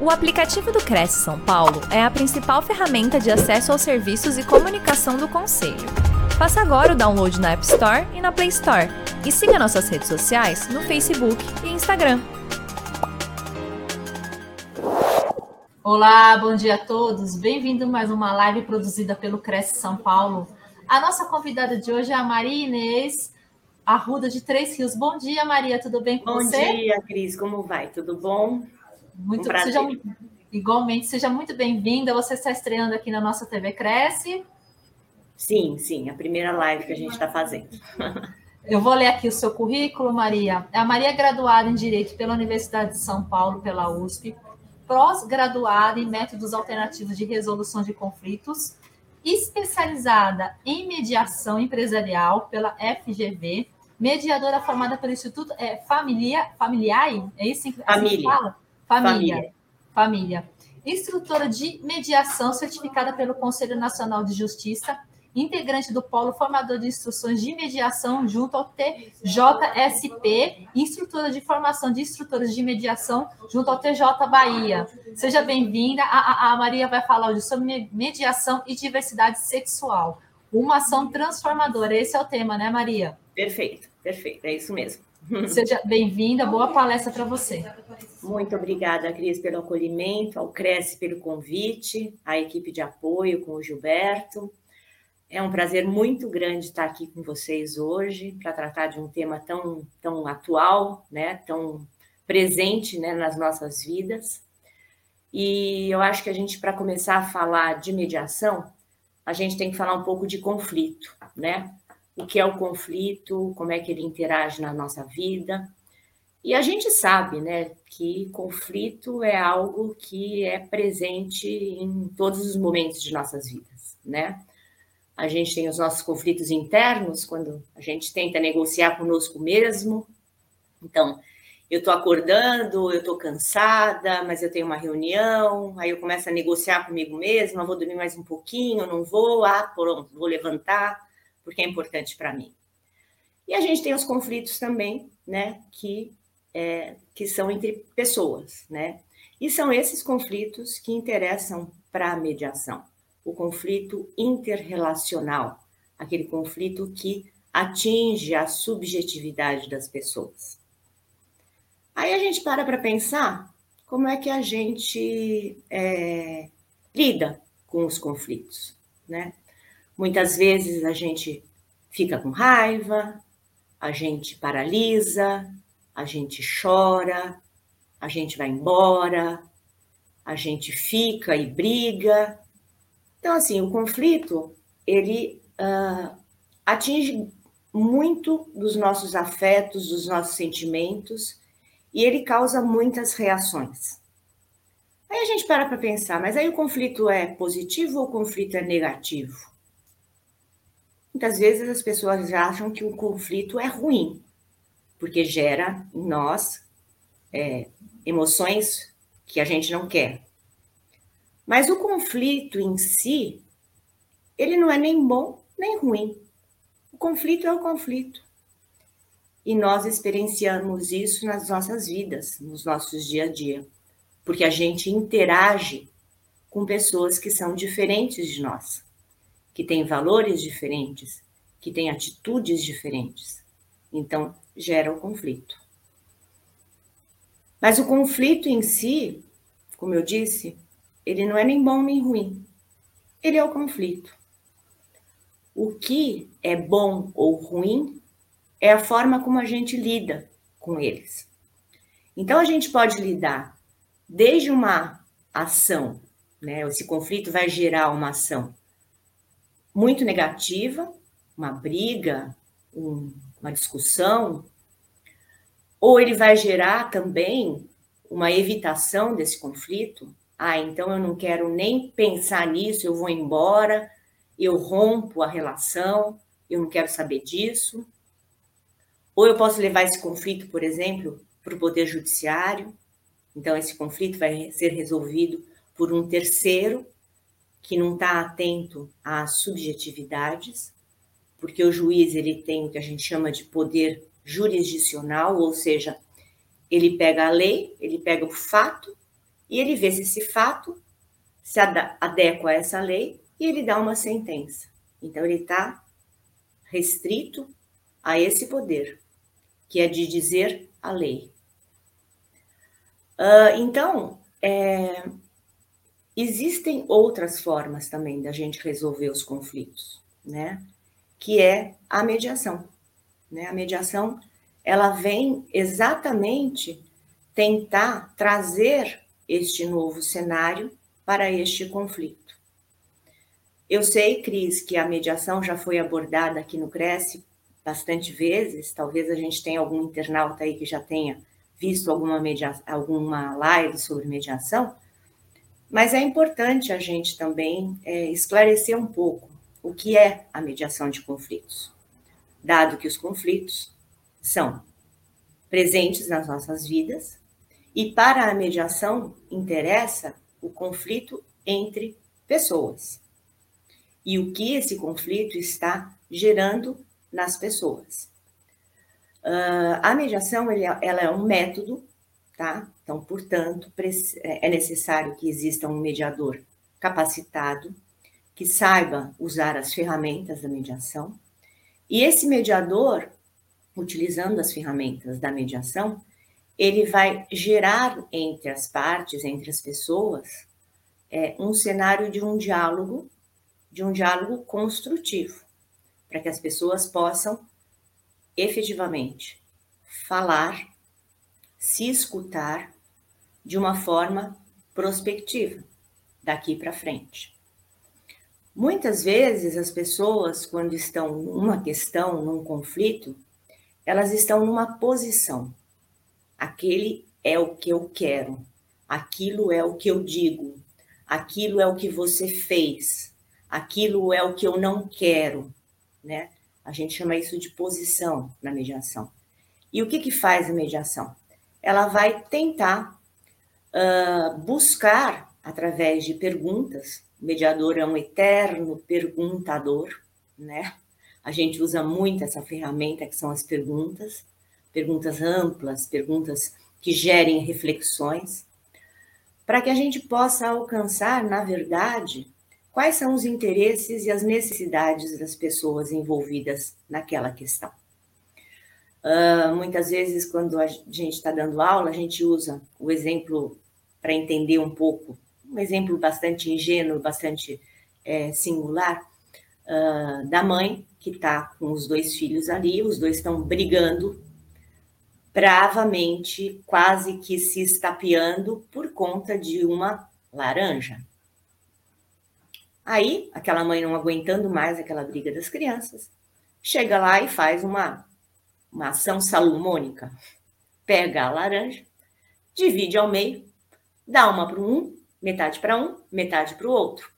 O aplicativo do Cresce São Paulo é a principal ferramenta de acesso aos serviços e comunicação do Conselho. Faça agora o download na App Store e na Play Store. E siga nossas redes sociais no Facebook e Instagram. Olá, bom dia a todos. Bem-vindo a mais uma live produzida pelo Cresce São Paulo. A nossa convidada de hoje é a Maria Inês Arruda de Três Rios. Bom dia, Maria, tudo bem com bom você? Bom dia, Cris, como vai? Tudo bom? Muito, um seja, igualmente, seja muito bem-vinda. Você está estreando aqui na nossa TV Cresce. Sim, sim, a primeira live que a gente está fazendo. Eu vou ler aqui o seu currículo, Maria. A Maria é graduada em Direito pela Universidade de São Paulo, pela USP, pós-graduada em Métodos Alternativos de Resolução de Conflitos, especializada em Mediação Empresarial pela FGV, mediadora formada pelo Instituto é, Familia, Familiar, é isso que Família. fala? Família. Família. Família. Instrutora de mediação certificada pelo Conselho Nacional de Justiça, integrante do Polo Formador de Instruções de Mediação junto ao TJSP, instrutora de formação de instrutores de mediação junto ao TJ Bahia. Seja bem-vinda. A, a, Maria vai falar hoje sobre mediação e diversidade sexual. Uma ação transformadora. Esse é o tema, né, Maria? Perfeito, perfeito. É isso mesmo. Seja bem-vinda, boa palestra para você. Muito obrigada, Cris, pelo acolhimento, ao Cresce pelo convite, à equipe de apoio com o Gilberto. É um prazer muito grande estar aqui com vocês hoje para tratar de um tema tão, tão atual, né, tão presente né, nas nossas vidas. E eu acho que a gente, para começar a falar de mediação, a gente tem que falar um pouco de conflito, né? o que é o conflito, como é que ele interage na nossa vida. E a gente sabe, né, que conflito é algo que é presente em todos os momentos de nossas vidas, né? A gente tem os nossos conflitos internos quando a gente tenta negociar conosco mesmo. Então, eu estou acordando, eu estou cansada, mas eu tenho uma reunião, aí eu começo a negociar comigo mesma, vou dormir mais um pouquinho, não vou, ah, pronto, vou levantar porque é importante para mim. E a gente tem os conflitos também, né, que, é, que são entre pessoas, né? E são esses conflitos que interessam para a mediação. O conflito interrelacional, aquele conflito que atinge a subjetividade das pessoas. Aí a gente para para pensar como é que a gente é, lida com os conflitos, né? Muitas vezes a gente fica com raiva, a gente paralisa, a gente chora, a gente vai embora, a gente fica e briga. Então, assim, o conflito, ele uh, atinge muito dos nossos afetos, dos nossos sentimentos, e ele causa muitas reações. Aí a gente para para pensar, mas aí o conflito é positivo ou o conflito é negativo? Muitas vezes as pessoas acham que o conflito é ruim, porque gera em nós é, emoções que a gente não quer. Mas o conflito em si, ele não é nem bom nem ruim. O conflito é o conflito. E nós experienciamos isso nas nossas vidas, nos nossos dia a dia, porque a gente interage com pessoas que são diferentes de nós que têm valores diferentes, que têm atitudes diferentes. Então, gera o conflito. Mas o conflito em si, como eu disse, ele não é nem bom nem ruim. Ele é o conflito. O que é bom ou ruim é a forma como a gente lida com eles. Então a gente pode lidar desde uma ação, né? Esse conflito vai gerar uma ação muito negativa, uma briga, um, uma discussão, ou ele vai gerar também uma evitação desse conflito. Ah, então eu não quero nem pensar nisso, eu vou embora, eu rompo a relação, eu não quero saber disso. Ou eu posso levar esse conflito, por exemplo, para o Poder Judiciário. Então, esse conflito vai ser resolvido por um terceiro que não está atento às subjetividades, porque o juiz ele tem o que a gente chama de poder jurisdicional, ou seja, ele pega a lei, ele pega o fato e ele vê se esse fato se adequa a essa lei e ele dá uma sentença. Então, ele está restrito a esse poder, que é de dizer a lei. Uh, então, é, existem outras formas também da gente resolver os conflitos, né? Que é a mediação. Né? A mediação, ela vem exatamente tentar trazer este novo cenário para este conflito. Eu sei, Cris, que a mediação já foi abordada aqui no Cresce bastante vezes, talvez a gente tenha algum internauta aí que já tenha visto alguma, media... alguma live sobre mediação, mas é importante a gente também é, esclarecer um pouco o que é a mediação de conflitos, dado que os conflitos são presentes nas nossas vidas e para a mediação interessa o conflito entre pessoas e o que esse conflito está gerando nas pessoas. Uh, a mediação ela é um método, tá? Então, portanto, é, é necessário que exista um mediador capacitado que saiba usar as ferramentas da mediação. E esse mediador, utilizando as ferramentas da mediação, ele vai gerar entre as partes, entre as pessoas, é, um cenário de um diálogo, de um diálogo construtivo, para que as pessoas possam efetivamente falar, se escutar de uma forma prospectiva, daqui para frente. Muitas vezes as pessoas, quando estão numa questão, num conflito, elas estão numa posição aquele é o que eu quero, aquilo é o que eu digo, aquilo é o que você fez, aquilo é o que eu não quero, né? A gente chama isso de posição na mediação. E o que, que faz a mediação? Ela vai tentar uh, buscar, através de perguntas, o mediador é um eterno perguntador, né? A gente usa muito essa ferramenta que são as perguntas, perguntas amplas, perguntas que gerem reflexões, para que a gente possa alcançar, na verdade, quais são os interesses e as necessidades das pessoas envolvidas naquela questão. Uh, muitas vezes, quando a gente está dando aula, a gente usa o exemplo para entender um pouco, um exemplo bastante ingênuo, bastante é, singular, uh, da mãe que está com os dois filhos ali, os dois estão brigando bravamente, quase que se estapeando por conta de uma laranja. Aí, aquela mãe não aguentando mais aquela briga das crianças, chega lá e faz uma, uma ação salomônica. Pega a laranja, divide ao meio, dá uma para um, metade para um, metade para o outro.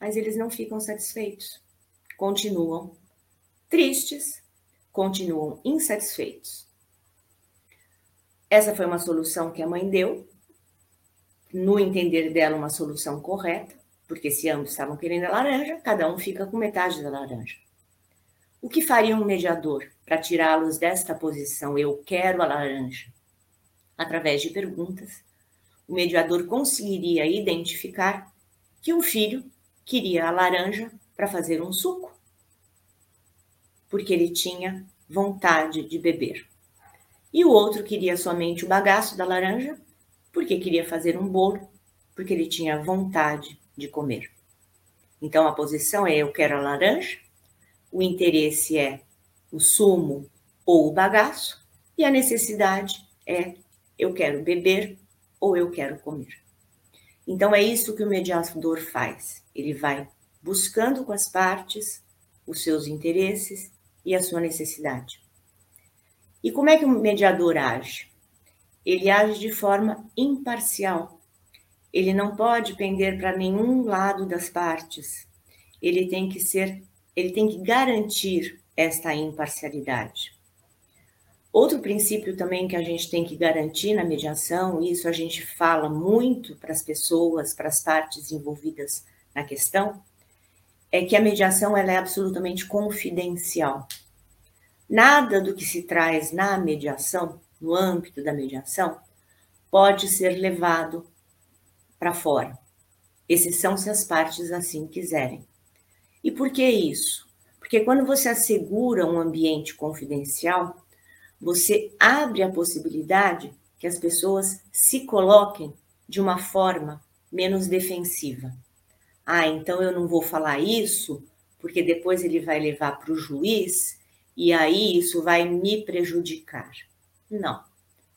Mas eles não ficam satisfeitos. Continuam tristes, continuam insatisfeitos. Essa foi uma solução que a mãe deu, no entender dela, uma solução correta, porque se ambos estavam querendo a laranja, cada um fica com metade da laranja. O que faria um mediador para tirá-los desta posição, eu quero a laranja? Através de perguntas, o mediador conseguiria identificar que um filho queria a laranja para fazer um suco, porque ele tinha vontade de beber e o outro queria somente o bagaço da laranja, porque queria fazer um bolo, porque ele tinha vontade de comer. Então a posição é eu quero a laranja, o interesse é o sumo ou o bagaço, e a necessidade é eu quero beber ou eu quero comer. Então é isso que o mediador faz. Ele vai buscando com as partes os seus interesses e a sua necessidade. E como é que o mediador age? Ele age de forma imparcial. Ele não pode pender para nenhum lado das partes. Ele tem que ser, ele tem que garantir esta imparcialidade. Outro princípio também que a gente tem que garantir na mediação, e isso a gente fala muito para as pessoas, para as partes envolvidas na questão, é que a mediação ela é absolutamente confidencial. Nada do que se traz na mediação, no âmbito da mediação, pode ser levado para fora. Exceção se as partes assim quiserem. E por que isso? Porque quando você assegura um ambiente confidencial, você abre a possibilidade que as pessoas se coloquem de uma forma menos defensiva. Ah, então eu não vou falar isso, porque depois ele vai levar para o juiz e aí isso vai me prejudicar. Não.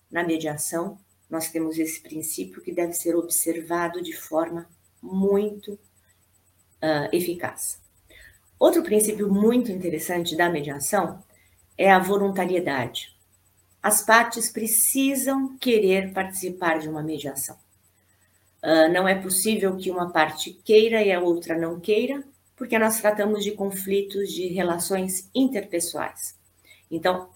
Na mediação, nós temos esse princípio que deve ser observado de forma muito uh, eficaz. Outro princípio muito interessante da mediação é a voluntariedade. As partes precisam querer participar de uma mediação. Uh, não é possível que uma parte queira e a outra não queira, porque nós tratamos de conflitos de relações interpessoais. Então,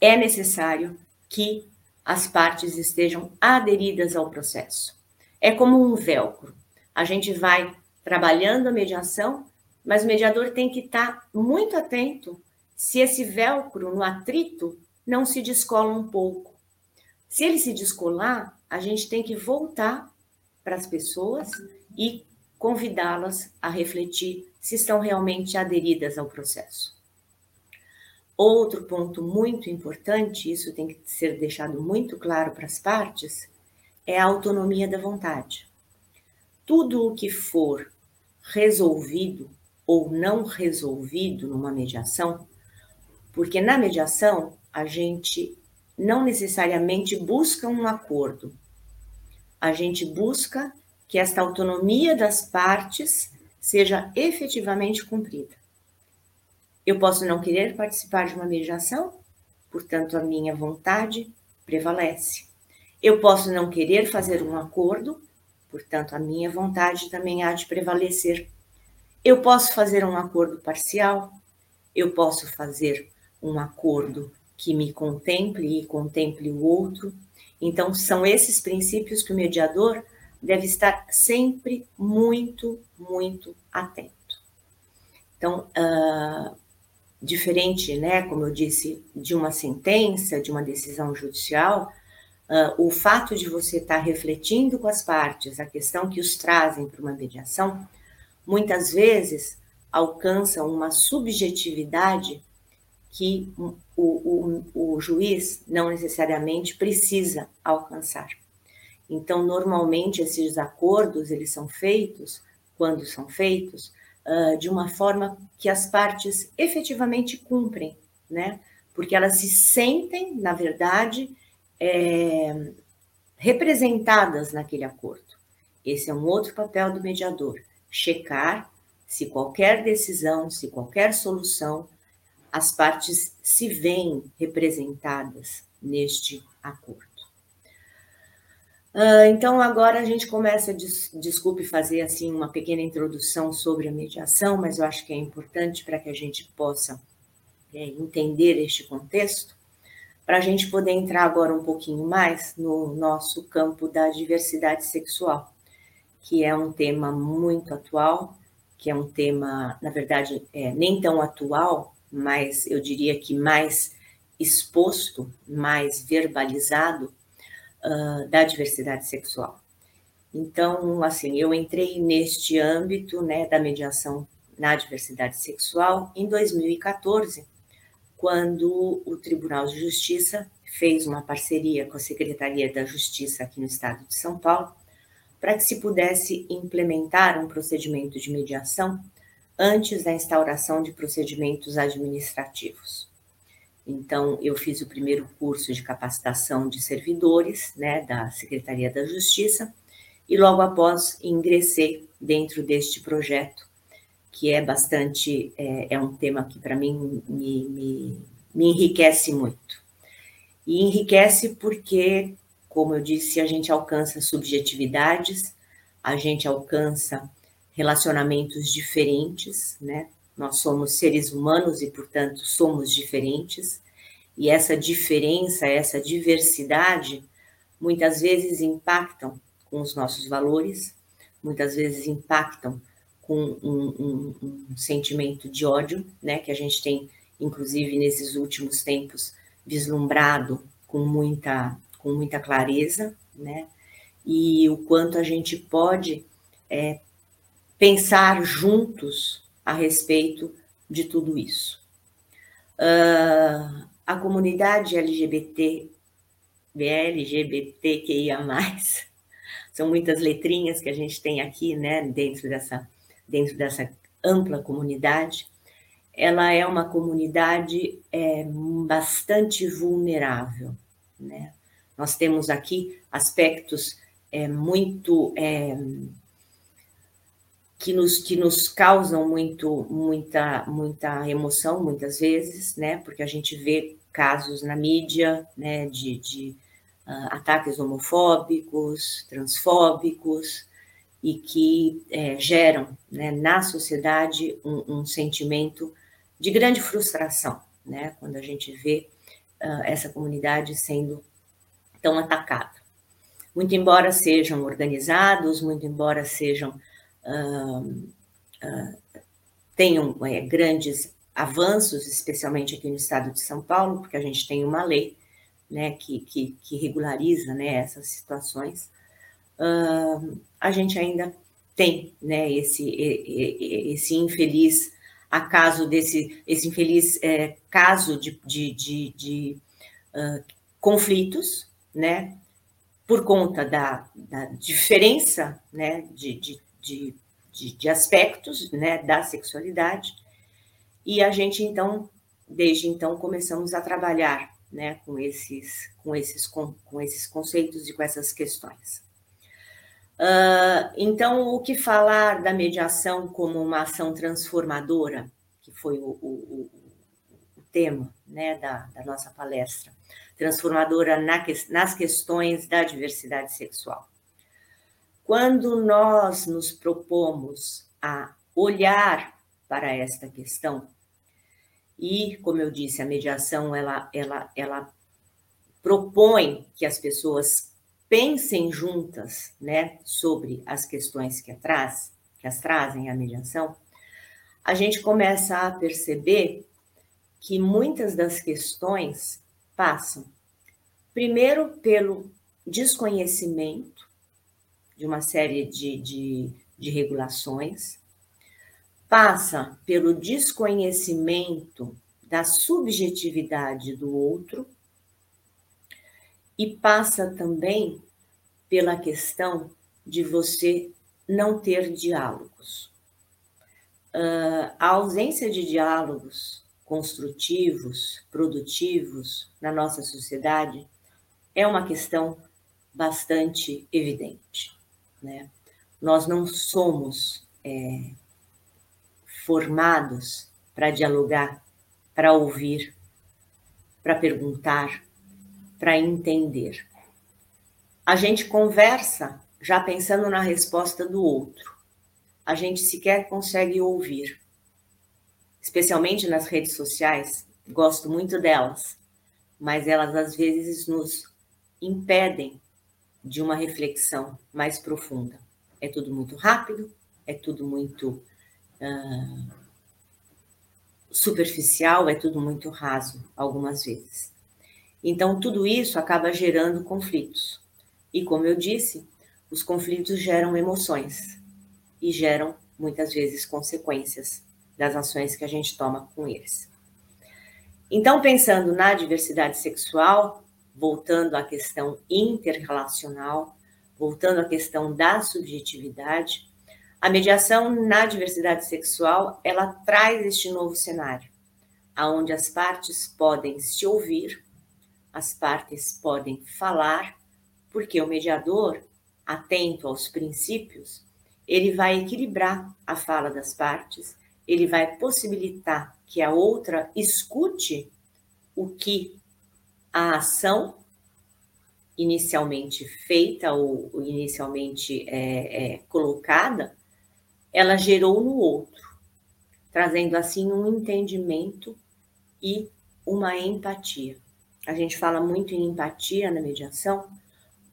é necessário que as partes estejam aderidas ao processo. É como um velcro. A gente vai trabalhando a mediação, mas o mediador tem que estar muito atento se esse velcro no atrito não se descola um pouco. Se ele se descolar, a gente tem que voltar para as pessoas e convidá-las a refletir se estão realmente aderidas ao processo. Outro ponto muito importante, isso tem que ser deixado muito claro para as partes, é a autonomia da vontade. Tudo o que for resolvido ou não resolvido numa mediação, porque na mediação a gente não necessariamente busca um acordo, a gente busca que esta autonomia das partes seja efetivamente cumprida. Eu posso não querer participar de uma mediação, portanto, a minha vontade prevalece. Eu posso não querer fazer um acordo, portanto, a minha vontade também há de prevalecer. Eu posso fazer um acordo parcial, eu posso fazer um acordo que me contemple e contemple o outro, então, são esses princípios que o mediador deve estar sempre muito, muito atento. Então, uh, diferente, né, como eu disse, de uma sentença, de uma decisão judicial, uh, o fato de você estar refletindo com as partes a questão que os trazem para uma mediação, muitas vezes alcança uma subjetividade que o, o, o juiz não necessariamente precisa alcançar. Então, normalmente, esses acordos, eles são feitos, quando são feitos, uh, de uma forma que as partes efetivamente cumprem, né? Porque elas se sentem, na verdade, é, representadas naquele acordo. Esse é um outro papel do mediador, checar se qualquer decisão, se qualquer solução as partes se veem representadas neste acordo. Uh, então, agora a gente começa, des, desculpe fazer assim uma pequena introdução sobre a mediação, mas eu acho que é importante para que a gente possa é, entender este contexto, para a gente poder entrar agora um pouquinho mais no nosso campo da diversidade sexual, que é um tema muito atual, que é um tema, na verdade, é, nem tão atual, mais, eu diria que mais exposto, mais verbalizado uh, da diversidade sexual. Então, assim, eu entrei neste âmbito né, da mediação na diversidade sexual em 2014, quando o Tribunal de Justiça fez uma parceria com a Secretaria da Justiça aqui no estado de São Paulo, para que se pudesse implementar um procedimento de mediação antes da instauração de procedimentos administrativos. Então, eu fiz o primeiro curso de capacitação de servidores, né, da Secretaria da Justiça, e logo após ingressei dentro deste projeto, que é bastante, é, é um tema que para mim me, me, me enriquece muito. E enriquece porque, como eu disse, a gente alcança subjetividades, a gente alcança relacionamentos diferentes, né? Nós somos seres humanos e, portanto, somos diferentes. E essa diferença, essa diversidade, muitas vezes impactam com os nossos valores, muitas vezes impactam com um, um, um sentimento de ódio, né? Que a gente tem, inclusive, nesses últimos tempos, vislumbrado com muita, com muita clareza, né? E o quanto a gente pode é, pensar juntos a respeito de tudo isso. Uh, a comunidade LGBT, LGBTQIA+, são muitas letrinhas que a gente tem aqui, né, dentro dessa, dentro dessa ampla comunidade, ela é uma comunidade é, bastante vulnerável, né? Nós temos aqui aspectos é, muito é, que nos, que nos causam muito, muita, muita emoção, muitas vezes, né? Porque a gente vê casos na mídia, né, de, de uh, ataques homofóbicos, transfóbicos, e que é, geram né, na sociedade um, um, sentimento de grande frustração, né? Quando a gente vê uh, essa comunidade sendo tão atacada. Muito embora sejam organizados, muito embora sejam tenham é, grandes avanços, especialmente aqui no estado de São Paulo, porque a gente tem uma lei né, que, que, que regulariza né, essas situações, uh, a gente ainda tem né, esse, esse infeliz acaso desse esse infeliz é, caso de, de, de, de uh, conflitos, né, por conta da, da diferença né, de, de, de, de, aspectos né, da sexualidade, e a gente, então, desde então, começamos a trabalhar né, com, esses, com, esses, com, com esses conceitos e com essas questões. Uh, então, o que falar da mediação como uma ação transformadora, que foi o, o, o tema né, da, da, nossa palestra, transformadora na, nas questões da diversidade sexual. Quando nós nos propomos a olhar para esta questão, e, como eu disse, a mediação ela, ela, ela propõe que as pessoas pensem juntas né, sobre as questões que, atraz, que as trazem à mediação, a gente começa a perceber que muitas das questões passam, primeiro, pelo desconhecimento de uma série de, de, de regulações, passa pelo desconhecimento da subjetividade do outro e passa também pela questão de você não ter diálogos. Uh, a ausência de diálogos construtivos, produtivos na nossa sociedade é uma questão bastante evidente. Né? Nós não somos é, formados para dialogar, para ouvir, para perguntar, para entender. A gente conversa já pensando na resposta do outro. A gente sequer consegue ouvir. Especialmente nas redes sociais, gosto muito delas, mas elas às vezes nos impedem de uma reflexão mais profunda. É tudo muito rápido, é tudo muito uh, superficial, é tudo muito raso, algumas vezes. Então, tudo isso acaba gerando conflitos. E, como eu disse, os conflitos geram emoções e geram, muitas vezes, consequências das ações que a gente toma com eles. Então, pensando na diversidade sexual, voltando à questão interrelacional, voltando à questão da subjetividade, a mediação na diversidade sexual, ela traz este novo cenário, aonde as partes podem se ouvir, as partes podem falar, porque o mediador, atento aos princípios, ele vai equilibrar a fala das partes, ele vai possibilitar que a outra escute o que a ação inicialmente feita ou inicialmente é, é, colocada ela gerou no outro, trazendo assim um entendimento e uma empatia. A gente fala muito em empatia na mediação,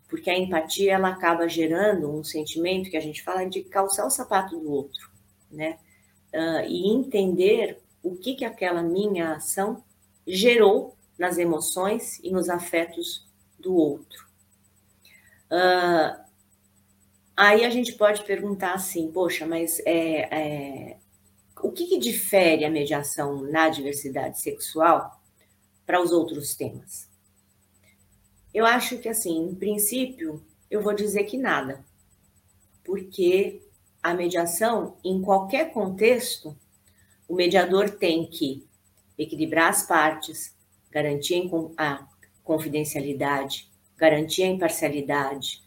porque a empatia ela acaba gerando um sentimento que a gente fala de calçar o sapato do outro, né? Uh, e entender o que que aquela minha ação gerou nas emoções e nos afetos do outro. Uh, aí a gente pode perguntar assim, poxa, mas é, é, o que, que difere a mediação na diversidade sexual para os outros temas? Eu acho que, assim, em princípio, eu vou dizer que nada, porque a mediação, em qualquer contexto, o mediador tem que equilibrar as partes, garantir a confidencialidade, garantir a imparcialidade,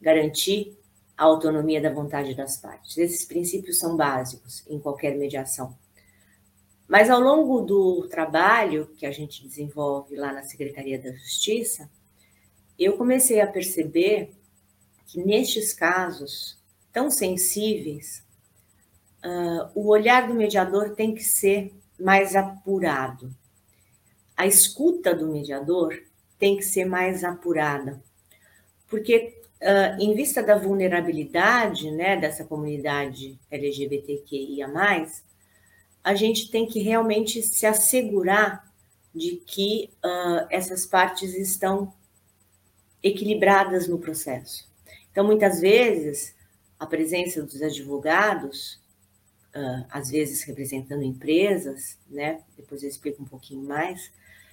garantir a autonomia da vontade das partes. Esses princípios são básicos em qualquer mediação. Mas ao longo do trabalho que a gente desenvolve lá na Secretaria da Justiça, eu comecei a perceber que nestes casos tão sensíveis, uh, o olhar do mediador tem que ser mais apurado. A escuta do mediador tem que ser mais apurada, porque uh, em vista da vulnerabilidade né, dessa comunidade LGBTQIA, a gente tem que realmente se assegurar de que uh, essas partes estão equilibradas no processo. Então, muitas vezes, a presença dos advogados, uh, às vezes representando empresas, né? Depois eu explico um pouquinho mais,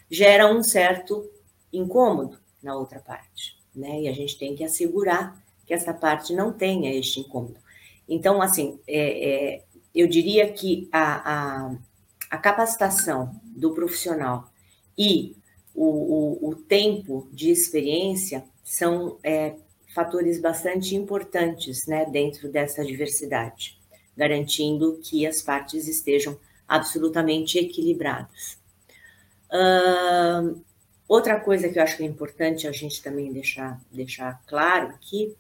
gera um certo incômodo na outra parte, né? E a gente tem que assegurar que essa parte não tenha este incômodo. Então, assim, é, é, eu diria que a, a, a capacitação do profissional e o, o, o tempo de experiência são é, fatores bastante importantes né, dentro dessa diversidade, garantindo que as partes estejam absolutamente equilibradas. Outra coisa que eu acho que é importante a gente também deixar, deixar claro aqui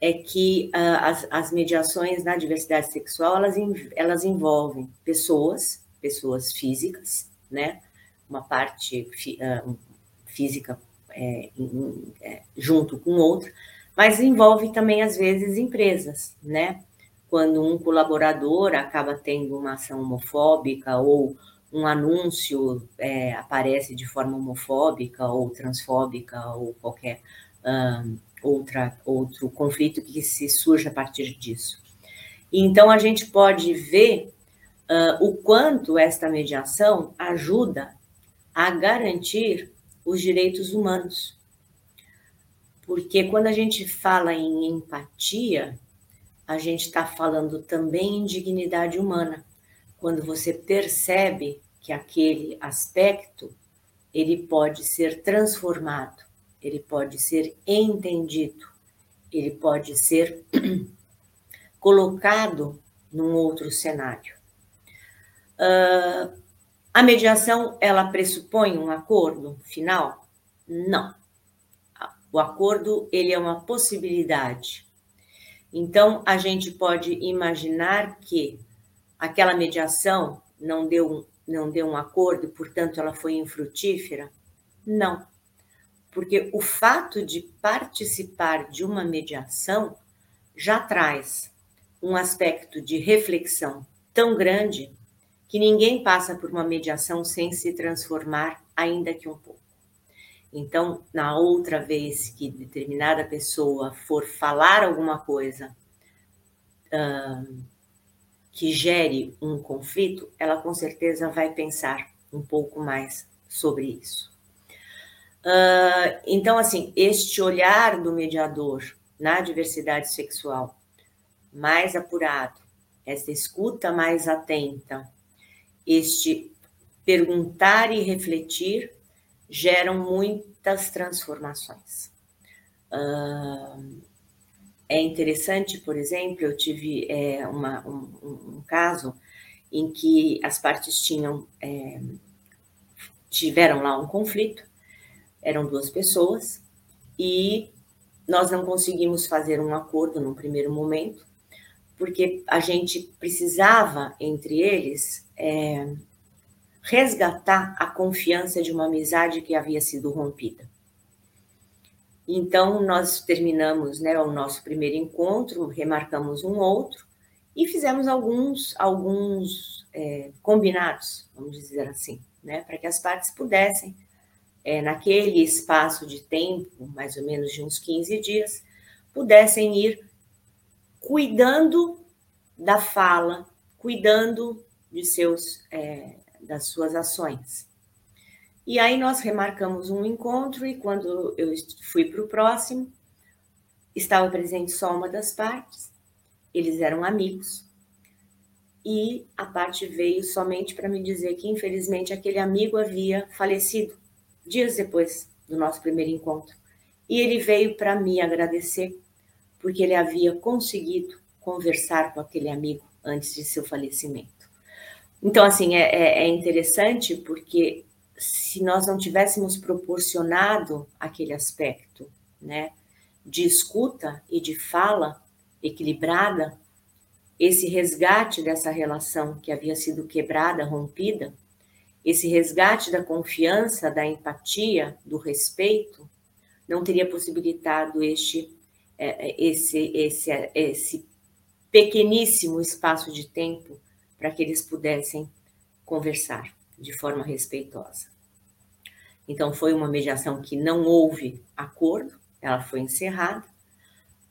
é que uh, as, as, mediações na diversidade sexual elas, elas envolvem pessoas, pessoas físicas, né? uma parte uh, física é, é, junto com outra, mas envolve também, às vezes, empresas, né? Quando um colaborador acaba tendo uma ação homofóbica ou um anúncio é, aparece de forma homofóbica ou transfóbica ou qualquer um, outra, outro conflito que se surge a partir disso. Então, a gente pode ver uh, o quanto esta mediação ajuda a garantir os direitos humanos. Porque quando a gente fala em empatia, a gente está falando também em dignidade humana. Quando você percebe que aquele aspecto ele pode ser transformado, ele pode ser entendido, ele pode ser colocado num outro cenário. Uh, a mediação, ela pressupõe um acordo final? Não. O acordo, ele é uma possibilidade. Então, a gente pode imaginar que aquela mediação não deu, não deu um acordo, portanto, ela foi infrutífera? Não. Porque o fato de participar de uma mediação já traz um aspecto de reflexão tão grande que ninguém passa por uma mediação sem se transformar, ainda que um pouco. Então, na outra vez que determinada pessoa for falar alguma coisa que gere um conflito, ela com certeza vai pensar um pouco mais sobre isso. Uh, então, assim, este olhar do mediador na diversidade sexual mais apurado, essa escuta mais atenta, este perguntar e refletir geram muitas transformações. Uh, é interessante, por exemplo, eu tive é, uma, um, um, caso em que as partes tinham é, tiveram lá um conflito, eram duas pessoas e nós não conseguimos fazer um acordo num primeiro momento, porque a gente precisava entre eles é, resgatar a confiança de uma amizade que havia sido rompida. Então, nós terminamos né, o nosso primeiro encontro, remarcamos um outro e fizemos alguns, alguns é, combinados, vamos dizer assim, né, para que as partes pudessem é, naquele espaço de tempo, mais ou menos de uns 15 dias, pudessem ir cuidando da fala, cuidando de seus, é, das suas ações. E aí nós remarcamos um encontro e quando eu fui para o próximo, estava presente só uma das partes, eles eram amigos, e a parte veio somente para me dizer que, infelizmente, aquele amigo havia falecido dias depois do nosso primeiro encontro. E ele veio para me agradecer, porque ele havia conseguido conversar com aquele amigo antes de seu falecimento. Então, assim, é, é, é interessante porque se nós não tivéssemos proporcionado aquele aspecto, né, de escuta e de fala equilibrada, esse resgate dessa relação que havia sido quebrada, rompida, esse resgate da confiança, da empatia, do respeito, não teria possibilitado este, é, é, esse, esse, esse pequeníssimo espaço de tempo para que eles pudessem conversar de forma respeitosa. Então, foi uma mediação que não houve acordo, ela foi encerrada,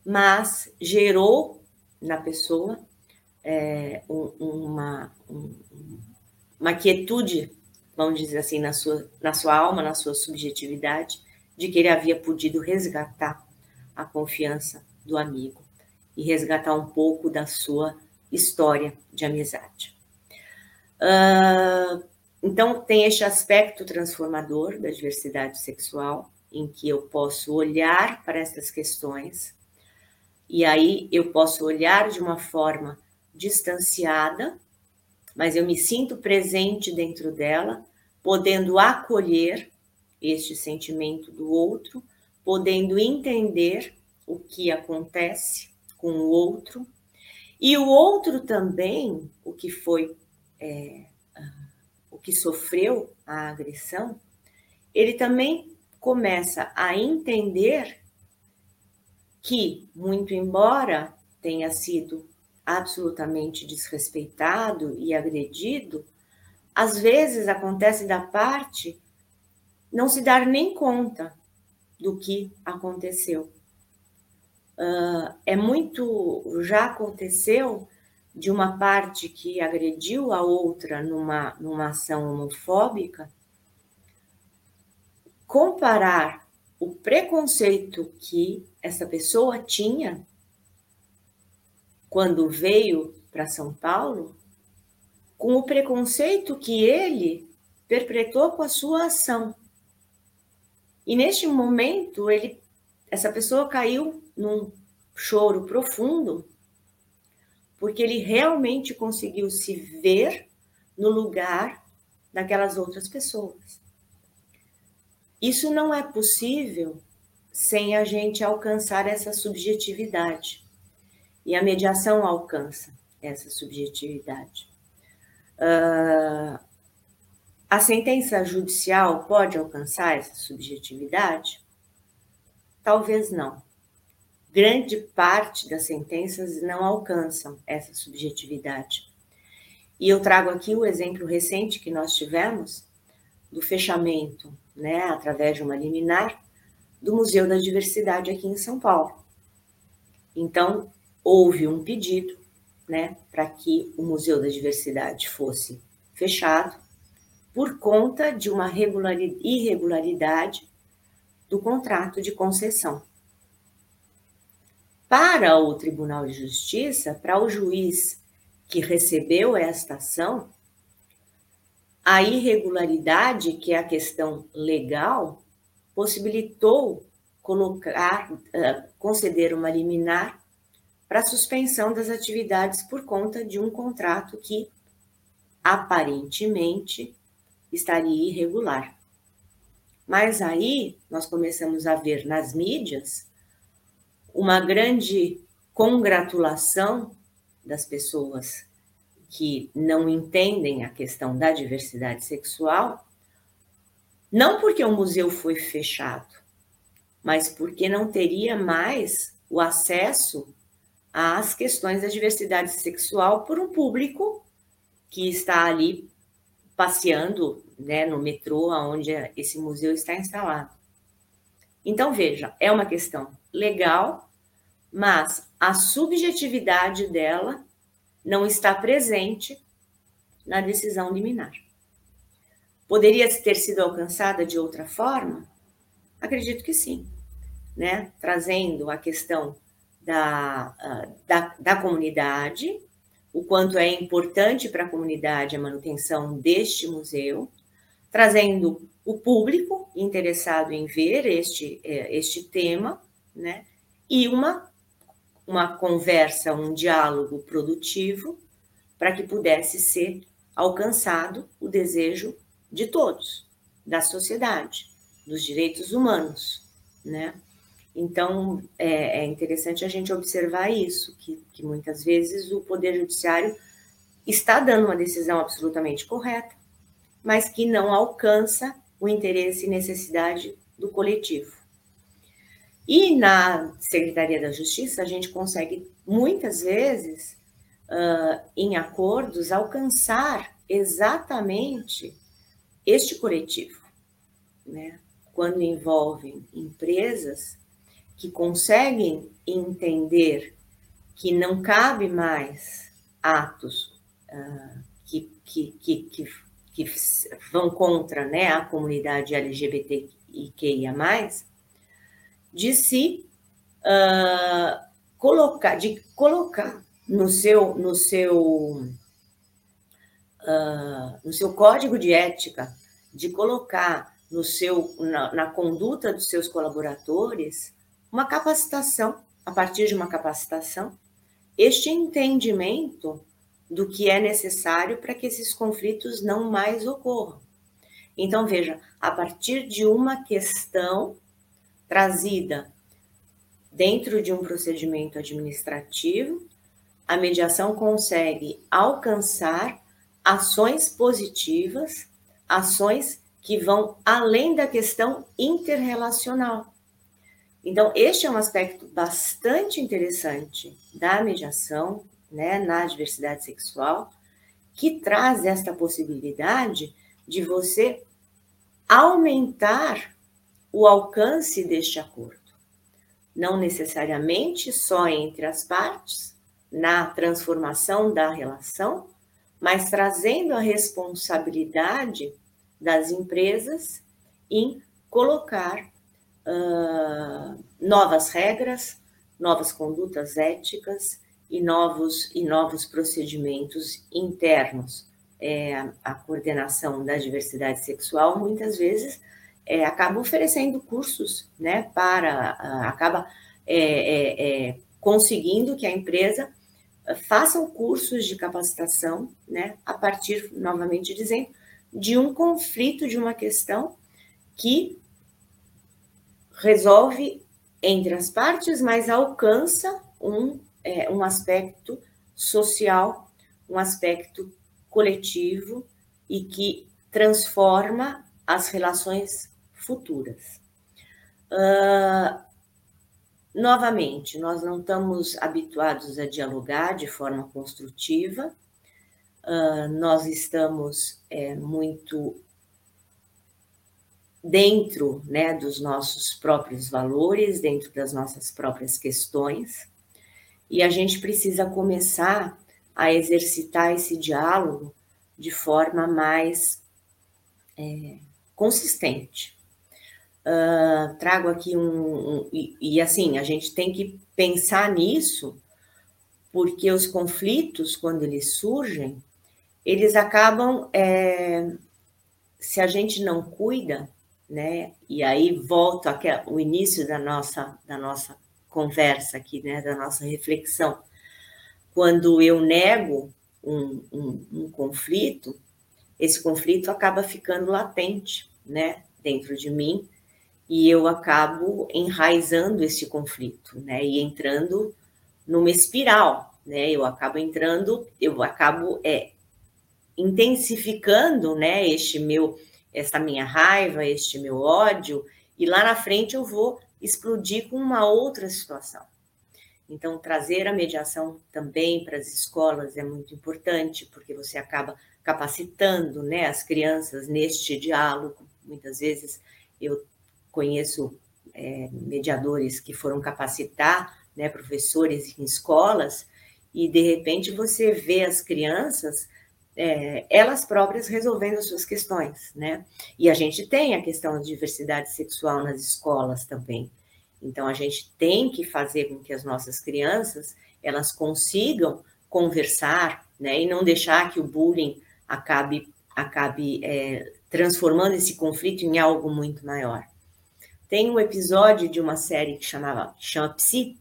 mas gerou na pessoa é, uma, uma quietude, vamos dizer assim, na sua, na sua alma, na sua subjetividade, de que ele havia podido resgatar a confiança do amigo e resgatar um pouco da sua história de amizade. Uh, então, tem este aspecto transformador da diversidade sexual, em que eu posso olhar para essas questões, e aí eu posso olhar de uma forma distanciada, mas eu me sinto presente dentro dela, podendo acolher este sentimento do outro, podendo entender o que acontece com o outro, e o outro também, o que foi, é, que sofreu a agressão, ele também começa a entender que, muito embora tenha sido absolutamente desrespeitado e agredido, às vezes acontece da parte não se dar nem conta do que aconteceu. Uh, é muito. Já aconteceu de uma parte que agrediu a outra numa, numa ação homofóbica, comparar o preconceito que essa pessoa tinha quando veio para São Paulo, com o preconceito que ele perpetrou com a sua ação. E neste momento, ele, essa pessoa caiu num choro profundo, porque ele realmente conseguiu se ver no lugar daquelas outras pessoas. Isso não é possível sem a gente alcançar essa subjetividade. E a mediação alcança essa subjetividade. Uh, a sentença judicial pode alcançar essa subjetividade? Talvez não. Grande parte das sentenças não alcançam essa subjetividade. E eu trago aqui o exemplo recente que nós tivemos do fechamento, né, através de uma liminar, do Museu da Diversidade aqui em São Paulo. Então, houve um pedido né, para que o Museu da Diversidade fosse fechado por conta de uma irregularidade do contrato de concessão. Para o Tribunal de Justiça, para o juiz que recebeu esta ação, a irregularidade, que é a questão legal, possibilitou colocar, conceder uma liminar para suspensão das atividades por conta de um contrato que aparentemente estaria irregular. Mas aí nós começamos a ver nas mídias uma grande congratulação das pessoas que não entendem a questão da diversidade sexual, não porque o museu foi fechado, mas porque não teria mais o acesso às questões da diversidade sexual por um público que está ali passeando né, no metrô onde esse museu está instalado. Então, veja, é uma questão legal, mas a subjetividade dela não está presente na decisão liminar. Poderia ter sido alcançada de outra forma? Acredito que sim, né? Trazendo a questão da, ah, da, da comunidade, o quanto é importante para a comunidade a manutenção deste museu, trazendo o público interessado em ver este, é, este tema, né? E uma, uma conversa, um diálogo produtivo para que pudesse ser alcançado o desejo de todos, da sociedade, dos direitos humanos, né? Então, é, é interessante a gente observar isso, que, que muitas vezes o Poder Judiciário está dando uma decisão absolutamente correta, mas que não alcança o interesse e necessidade do coletivo. E na Secretaria da Justiça, a gente consegue, muitas vezes, uh, em acordos, alcançar exatamente este coletivo. Né? Quando envolvem empresas que conseguem entender que não cabe mais atos uh, que, que, que, que, que vão contra né, a comunidade LGBTQIA+, de se uh, colocar, de colocar no seu, no seu, uh, no seu código de ética, de colocar no seu, na, na conduta dos seus colaboradores uma capacitação, a partir de uma capacitação, este entendimento do que é necessário para que esses conflitos não mais ocorram. Então, veja, a partir de uma questão trazida dentro de um procedimento administrativo, a mediação consegue alcançar ações positivas, ações que vão além da questão interrelacional. Então, este é um aspecto bastante interessante da mediação, né, na diversidade sexual, que traz esta possibilidade de você aumentar o alcance deste acordo. Não necessariamente só entre as partes, na transformação da relação, mas trazendo a responsabilidade das empresas em colocar uh, novas regras, novas condutas éticas e novos, e novos procedimentos internos. É, a coordenação da diversidade sexual muitas vezes é, acaba oferecendo cursos, né, para, uh, acaba é, é, é, conseguindo que a empresa façam cursos de capacitação, né, a partir, novamente dizendo, de um conflito, de uma questão que resolve entre as partes, mas alcança um, é, um aspecto social, um aspecto coletivo e que transforma as relações futuras. Uh, novamente, nós não estamos habituados a dialogar de forma construtiva, uh, nós estamos é, muito dentro né, dos nossos próprios valores, dentro das nossas próprias questões, e a gente precisa começar a exercitar esse diálogo de forma mais é, consistente. Uh, trago aqui um, um e, e, assim a gente tem que pensar nisso porque os conflitos quando eles surgem eles acabam é, se a gente não cuida né? E aí volto ao início da nossa, da nossa conversa aqui, né? Da nossa reflexão. Quando eu nego um, um, um conflito, esse conflito acaba ficando latente, né? Dentro de mim e eu acabo enraizando esse conflito, né? E entrando numa espiral, né? Eu acabo entrando, eu acabo é, intensificando, né? Este meu essa minha raiva, este meu ódio, e lá na frente eu vou explodir com uma outra situação. Então, trazer a mediação também para as escolas é muito importante, porque você acaba capacitando né, as crianças neste diálogo. Muitas vezes eu conheço é, mediadores que foram capacitar né, professores em escolas, e de repente você vê as crianças é, elas próprias resolvendo suas questões, né? E a gente tem a questão da diversidade sexual nas escolas também. Então a gente tem que fazer com que as nossas crianças elas consigam conversar, né? E não deixar que o bullying acabe acabe é, transformando esse conflito em algo muito maior. Tem um episódio de uma série que chamava chama Psi,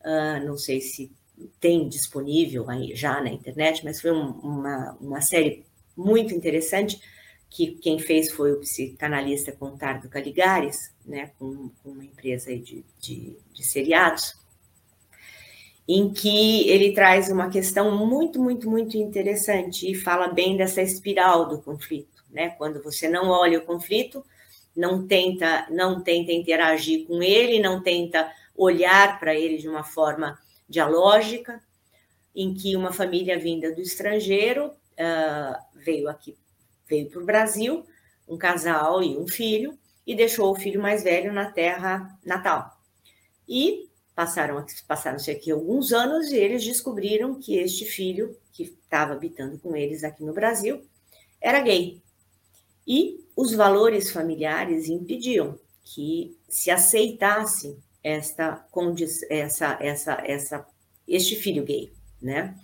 uh, não sei se tem disponível aí já na internet, mas foi um, uma, uma série muito interessante que quem fez foi o psicanalista Contardo Caligares, né, com, com uma empresa de, de, de seriados, em que ele traz uma questão muito, muito, muito interessante e fala bem dessa espiral do conflito, né? Quando você não olha o conflito, não tenta, não tenta interagir com ele, não tenta olhar para ele de uma forma dialógica, em que uma família vinda do estrangeiro uh, veio aqui, veio para o Brasil, um casal e um filho, e deixou o filho mais velho na terra natal. E passaram passaram-se aqui alguns anos e eles descobriram que este filho que estava habitando com eles aqui no Brasil era gay. E os valores familiares impediam que se aceitasse esta essa essa essa este filho gay, né?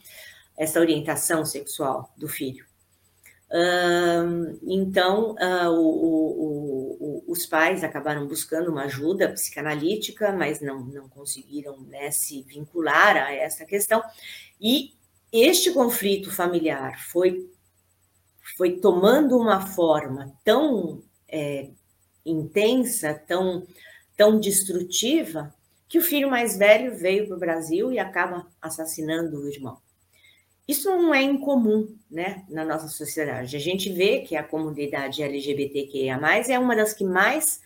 Essa orientação sexual do filho. então, uh, o, o, o, os pais acabaram buscando uma ajuda psicanalítica, mas não, não conseguiram né, se vincular a essa questão. E este conflito familiar foi, foi tomando uma forma tão é, intensa, tão tão destrutiva que o filho mais velho veio para o Brasil e acaba assassinando o irmão. Isso não é incomum né, na nossa sociedade. A gente vê que a comunidade LGBTQIA, é uma das que mais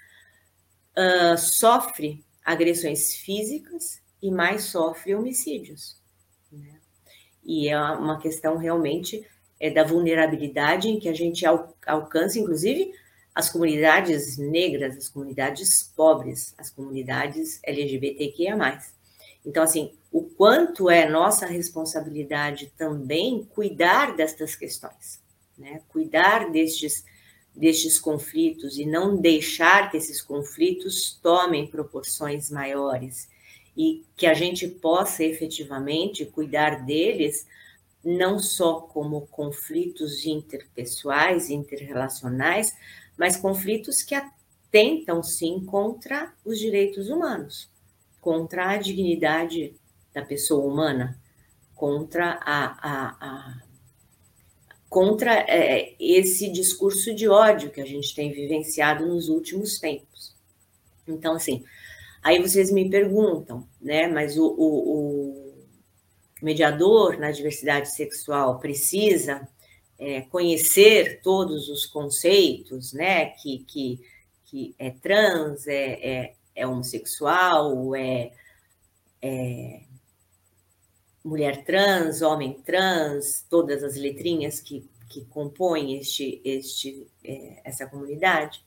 uh, sofre agressões físicas e mais sofre homicídios. Né? E é uma questão realmente é, da vulnerabilidade em que a gente al alcança, inclusive, as comunidades negras, as comunidades pobres, as comunidades LGBTQIA. Então, assim, o quanto é nossa responsabilidade também cuidar destas questões, né? Cuidar destes, destes conflitos e não deixar que esses conflitos tomem proporções maiores e que a gente possa efetivamente cuidar deles não só como conflitos interpessoais, interrelacionais, mas conflitos que atentam sim contra os direitos humanos, contra a dignidade da pessoa humana, contra a, a, a contra é, esse discurso de ódio que a gente tem vivenciado nos últimos tempos. Então, assim, aí vocês me perguntam, né? Mas o, o, o mediador na diversidade sexual precisa é, conhecer todos os conceitos, né, que, que, que é trans, é, é, é homossexual, é, é, mulher trans, homem trans, todas as letrinhas que, que compõem este, este, é, essa comunidade.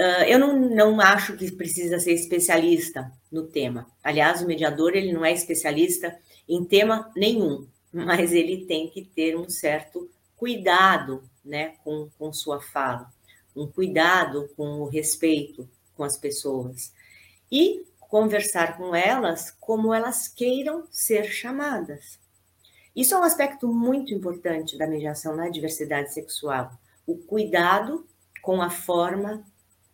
Uh, eu não, não acho que precisa ser especialista no tema. Aliás, o mediador ele não é especialista em tema nenhum, mas ele tem que ter um certo cuidado né, com, com sua fala, um cuidado com o respeito com as pessoas e conversar com elas como elas queiram ser chamadas. Isso é um aspecto muito importante da mediação na diversidade sexual, o cuidado com a forma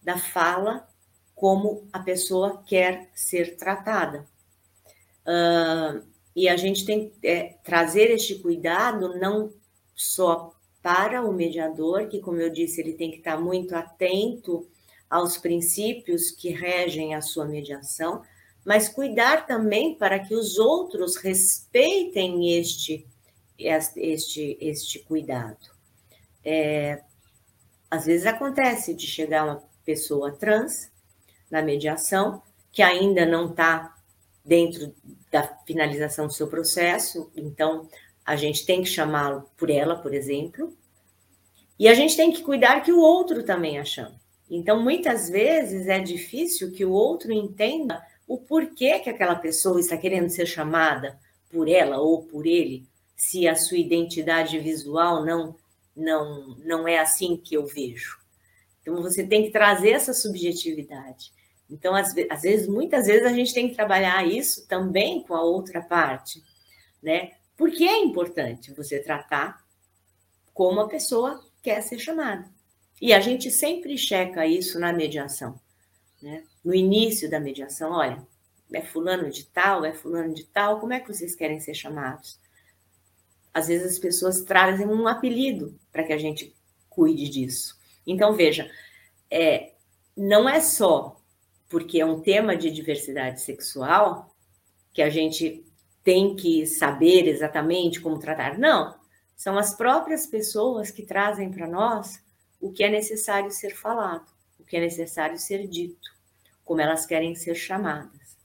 da fala como a pessoa quer ser tratada. Uh, e a gente tem que é, trazer este cuidado não só para o mediador, que, como eu disse, ele tem que estar muito atento aos princípios que regem a sua mediação, mas cuidar também para que os outros respeitem este, este, este cuidado. É, às vezes acontece de chegar uma pessoa trans na mediação que ainda não está dentro da finalização do seu processo, então a gente tem que chamá-lo por ela, por exemplo, e a gente tem que cuidar que o outro também a chame. Então, muitas vezes é difícil que o outro entenda o porquê que aquela pessoa está querendo ser chamada por ela ou por ele, se a sua identidade visual não não não é assim que eu vejo. Então você tem que trazer essa subjetividade. Então às, às vezes, muitas vezes a gente tem que trabalhar isso também com a outra parte, né? Porque é importante você tratar como a pessoa quer ser chamada. E a gente sempre checa isso na mediação. Né? No início da mediação, olha, é fulano de tal, é fulano de tal, como é que vocês querem ser chamados? Às vezes as pessoas trazem um apelido para que a gente cuide disso. Então, veja, é, não é só porque é um tema de diversidade sexual que a gente tem que saber exatamente como tratar. Não, são as próprias pessoas que trazem para nós o que é necessário ser falado, o que é necessário ser dito, como elas querem ser chamadas.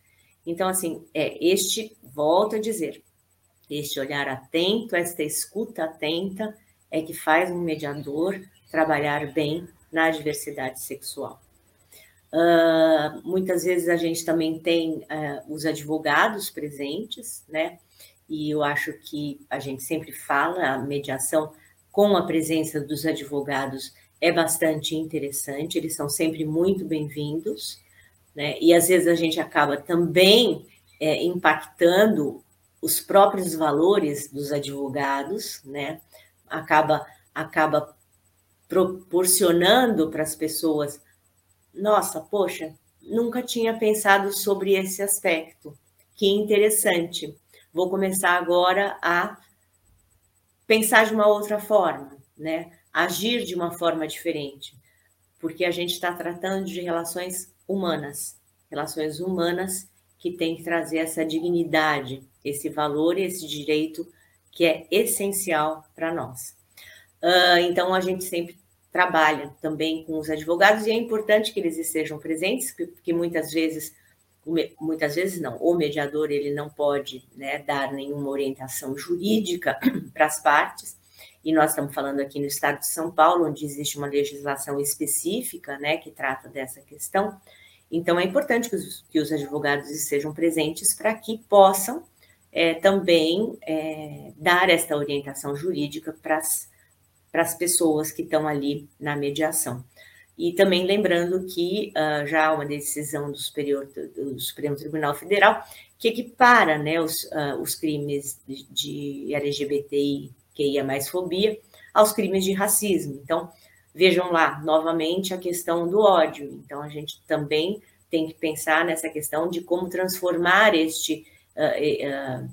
Então, assim, é este, volto a dizer, este olhar atento, esta escuta atenta, é que faz um mediador trabalhar bem na diversidade sexual. Uh, muitas vezes a gente também tem uh, os advogados presentes, né? E eu acho que a gente sempre fala, a mediação com a presença dos advogados é bastante interessante, eles são sempre muito bem-vindos, né? E às vezes a gente acaba também é, impactando os próprios valores dos advogados, né? Acaba, acaba proporcionando para as pessoas, nossa, poxa, nunca tinha pensado sobre esse aspecto, que interessante. Vou começar agora a pensar de uma outra forma, né? agir de uma forma diferente, porque a gente está tratando de relações humanas, relações humanas que têm que trazer essa dignidade, esse valor esse direito que é essencial para nós. Uh, então, a gente sempre trabalha também com os advogados e é importante que eles estejam presentes, porque muitas vezes, muitas vezes não, o mediador ele não pode né, dar nenhuma orientação jurídica para as partes, e nós estamos falando aqui no estado de São Paulo, onde existe uma legislação específica, né, que trata dessa questão. Então, é importante que os, que os advogados estejam presentes para que possam é, também é, dar esta orientação jurídica para as pessoas que estão ali na mediação. E também lembrando que uh, já há uma decisão do, Superior, do, Supremo Tribunal Federal que equipara né, os, uh, os crimes de, de LGBTI que ia mais fobia, aos crimes de racismo. Então, vejam lá, novamente, a questão do ódio. Então, a gente também tem que pensar nessa questão de como transformar este, uh,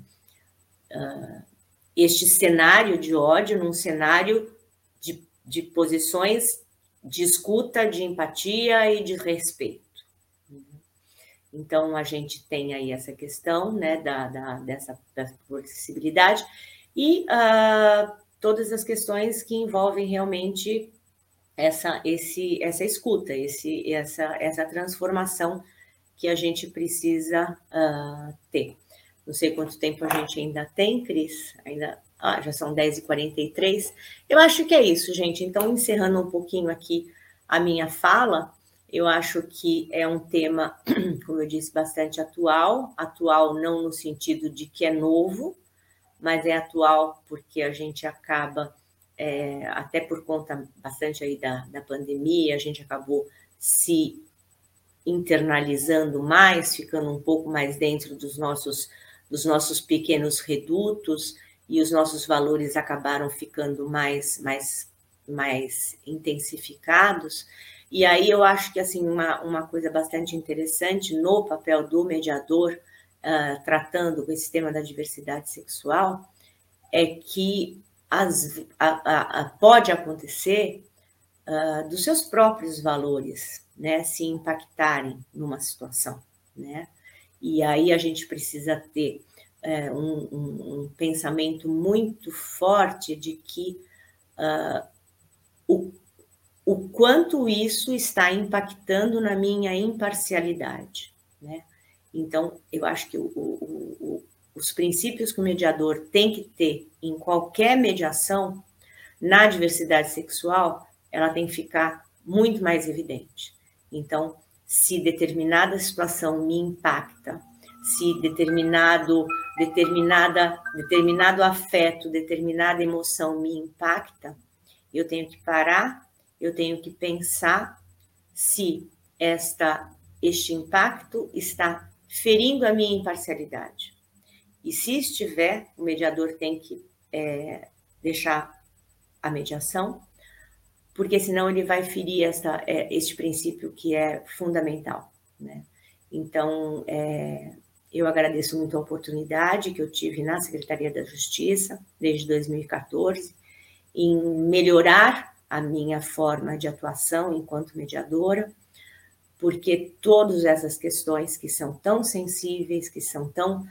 este cenário de ódio num cenário de, posições de escuta, de empatia e de respeito. Então, a gente tem aí essa questão né, da, da, dessa da e uh, todas as questões que envolvem realmente essa, esse, essa escuta, esse, essa, essa transformação que a gente precisa uh, ter. Não sei quanto tempo a gente ainda tem, Cris, ainda ah, já são 10h43. Eu acho que é isso, gente. Então, encerrando um pouquinho aqui a minha fala, eu acho que é um tema, como eu disse, bastante atual, atual não no sentido de que é novo, mas é atual porque a gente acaba, é, até por conta bastante aí da, da pandemia, a gente acabou se internalizando mais, ficando um pouco mais dentro dos nossos, dos nossos pequenos redutos e os nossos valores acabaram ficando mais, mais, mais intensificados. E aí eu acho que assim uma, uma coisa bastante interessante no papel do mediador uh, tratando com esse tema da diversidade sexual é que as, a, a, a, pode acontecer uh, dos seus próprios valores, né, se impactarem numa situação, né? E aí a gente precisa ter é, um, um, um, pensamento muito forte de que uh, o, o quanto isso está impactando na minha imparcialidade, né? Então, eu acho que o, o, o, os princípios que o mediador tem que ter em qualquer mediação na diversidade sexual, ela tem que ficar muito mais evidente. Então, se determinada situação me impacta, se determinado determinada determinado afeto, determinada emoção me impacta, eu tenho que parar, eu tenho que pensar se esta este impacto está ferindo a minha imparcialidade. E se estiver, o mediador tem que é, deixar a mediação, porque senão ele vai ferir essa, é, este princípio que é fundamental. Né? Então, é, eu agradeço muito a oportunidade que eu tive na Secretaria da Justiça, desde 2014, em melhorar a minha forma de atuação enquanto mediadora, porque todas essas questões que são tão sensíveis, que são tão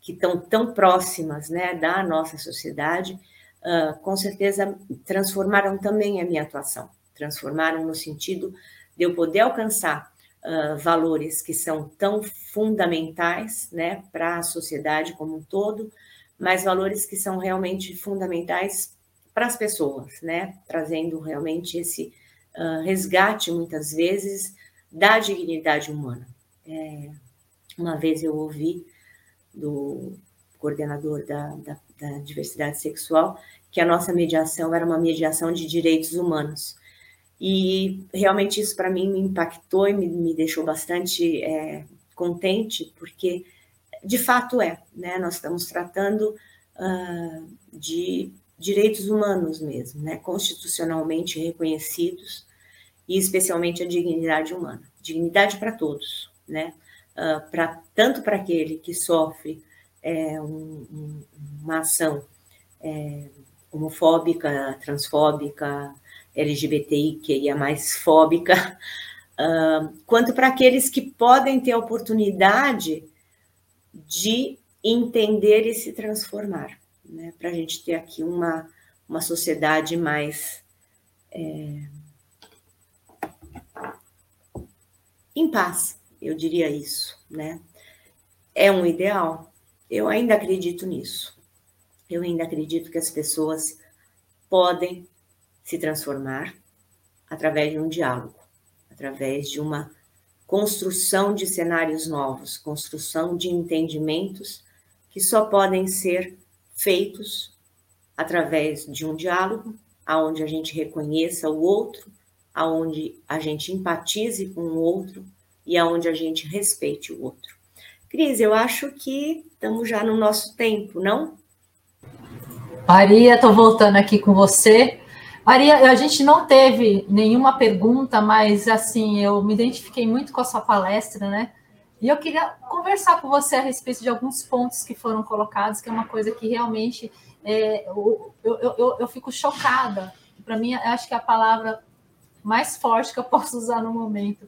que estão tão próximas, né, da nossa sociedade, uh, com certeza transformaram também a minha atuação, transformaram no sentido de eu poder alcançar uh, valores que são tão fundamentais, né, para a sociedade como um todo, mas valores que são realmente fundamentais para as pessoas, né, trazendo realmente esse uh, resgate muitas vezes da dignidade humana. É, uma vez eu ouvi do coordenador da, da, da, diversidade sexual que a nossa mediação era uma mediação de direitos humanos. E realmente isso para mim me impactou e me, me deixou bastante é, contente, porque de fato é, né? Nós estamos tratando uh, de direitos humanos mesmo, né? Constitucionalmente reconhecidos e especialmente a dignidade humana, dignidade para todos, né? Uh, pra, tanto para aquele que sofre é, um, um, uma ação é, homofóbica, transfóbica, LGBTI, que é mais fóbica, uh, quanto para aqueles que podem ter a oportunidade de entender e se transformar, né? para a gente ter aqui uma, uma sociedade mais. É, em paz, eu diria isso, né? É um ideal? Eu ainda acredito nisso. Eu ainda acredito que as pessoas podem se transformar através de um diálogo, através de uma construção de cenários novos, construção de entendimentos que só podem ser feitos através de um diálogo, aonde a gente reconheça o outro, aonde a gente empatize com o outro e aonde a gente respeite o outro. Cris, eu acho que estamos já no nosso tempo, não? Maria, estou voltando aqui com você. Maria, a gente não teve nenhuma pergunta, mas assim, eu me identifiquei muito com a sua palestra, né? E eu queria conversar com você a respeito de alguns pontos que foram colocados, que é uma coisa que realmente é, eu, eu, eu, eu fico chocada. Para mim, acho que é a palavra mais forte que eu posso usar no momento.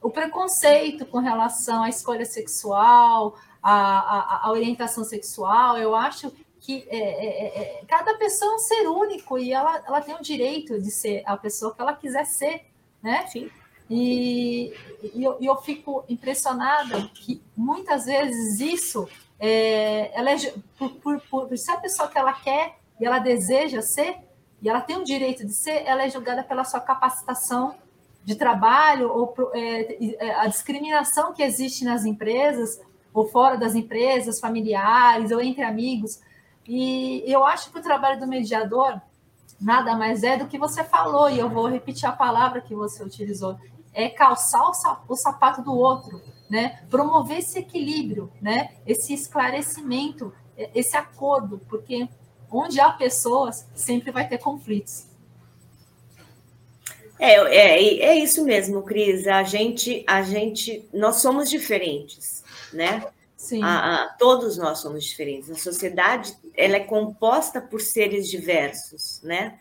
O preconceito com relação à escolha sexual, à, à orientação sexual, eu acho que é, é, é, é, cada pessoa é um ser único e ela, ela tem o direito de ser a pessoa que ela quiser ser, né? Sim. E, e eu, eu, fico impressionada que muitas vezes isso é, ela é, por, por, por ser a pessoa que ela quer e ela deseja ser, e ela tem o direito de ser, ela é julgada pela sua capacitação de trabalho ou é, é, a discriminação que existe nas empresas ou fora das empresas, familiares ou entre amigos. E eu acho que o trabalho do mediador nada mais é do que você falou, e eu vou repetir a palavra que você utilizou, é calçar o sapato do outro, né? Promover esse equilíbrio, né? Esse esclarecimento, esse acordo, porque onde há pessoas, sempre vai ter conflitos. É, é, é isso mesmo, Cris. A gente, a gente, nós somos diferentes, né? Sim. A, a, todos nós somos diferentes. A sociedade ela é composta por seres diversos, né?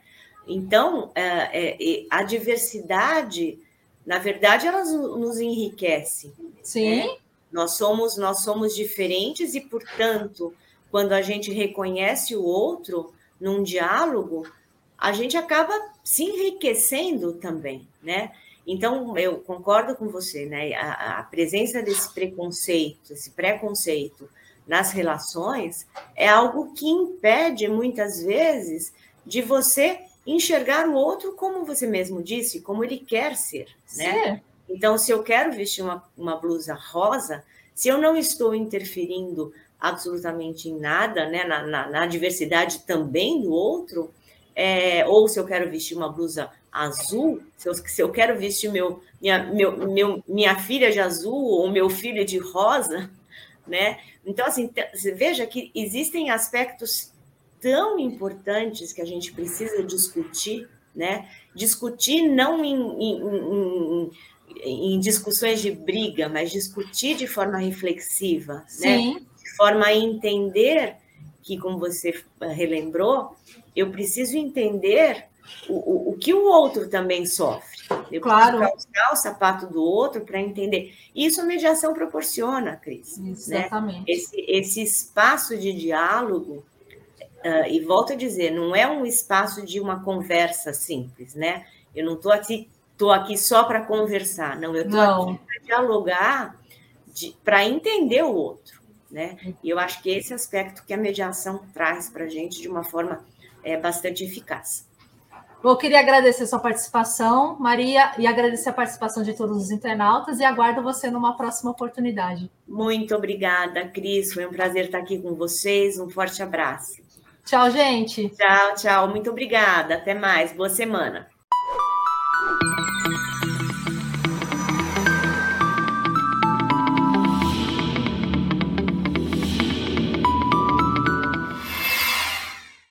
Então, é, é, a diversidade, na verdade, ela nos enriquece. Sim. Né? Nós somos nós somos diferentes e, portanto, quando a gente reconhece o outro num diálogo, a gente acaba se enriquecendo também, né? Então, eu concordo com você, né? A, a presença desse preconceito, esse preconceito nas relações é algo que impede, muitas vezes, de você enxergar o outro como você mesmo disse, como ele quer ser, né? Sim. Então, se eu quero vestir uma, uma blusa rosa, se eu não estou interferindo absolutamente em nada, né, na, na, na diversidade também do outro, é, ou se eu quero vestir uma blusa azul, se eu, se eu quero vestir meu, minha, meu, meu, minha filha de azul ou meu filho de rosa, né? Então, assim, veja que existem aspectos tão importantes que a gente precisa discutir, né? Discutir não em, em, em, em discussões de briga, mas discutir de forma reflexiva, né? Sim. né? De forma a entender que, como você relembrou, eu preciso entender o, o, o que o outro também sofre. Eu claro. preciso calçar o sapato do outro para entender. Isso a mediação proporciona, Cris. Né? Exatamente. Né? Esse, esse espaço de diálogo, uh, e volto a dizer, não é um espaço de uma conversa simples, né? Eu não estou aqui, tô aqui só para conversar, não, eu estou aqui para dialogar, para entender o outro. Né? E eu acho que esse aspecto que a mediação traz para a gente de uma forma é, bastante eficaz. Bom, queria agradecer a sua participação, Maria, e agradecer a participação de todos os internautas e aguardo você numa próxima oportunidade. Muito obrigada, Cris. Foi um prazer estar aqui com vocês. Um forte abraço. Tchau, gente. Tchau, tchau. Muito obrigada. Até mais. Boa semana.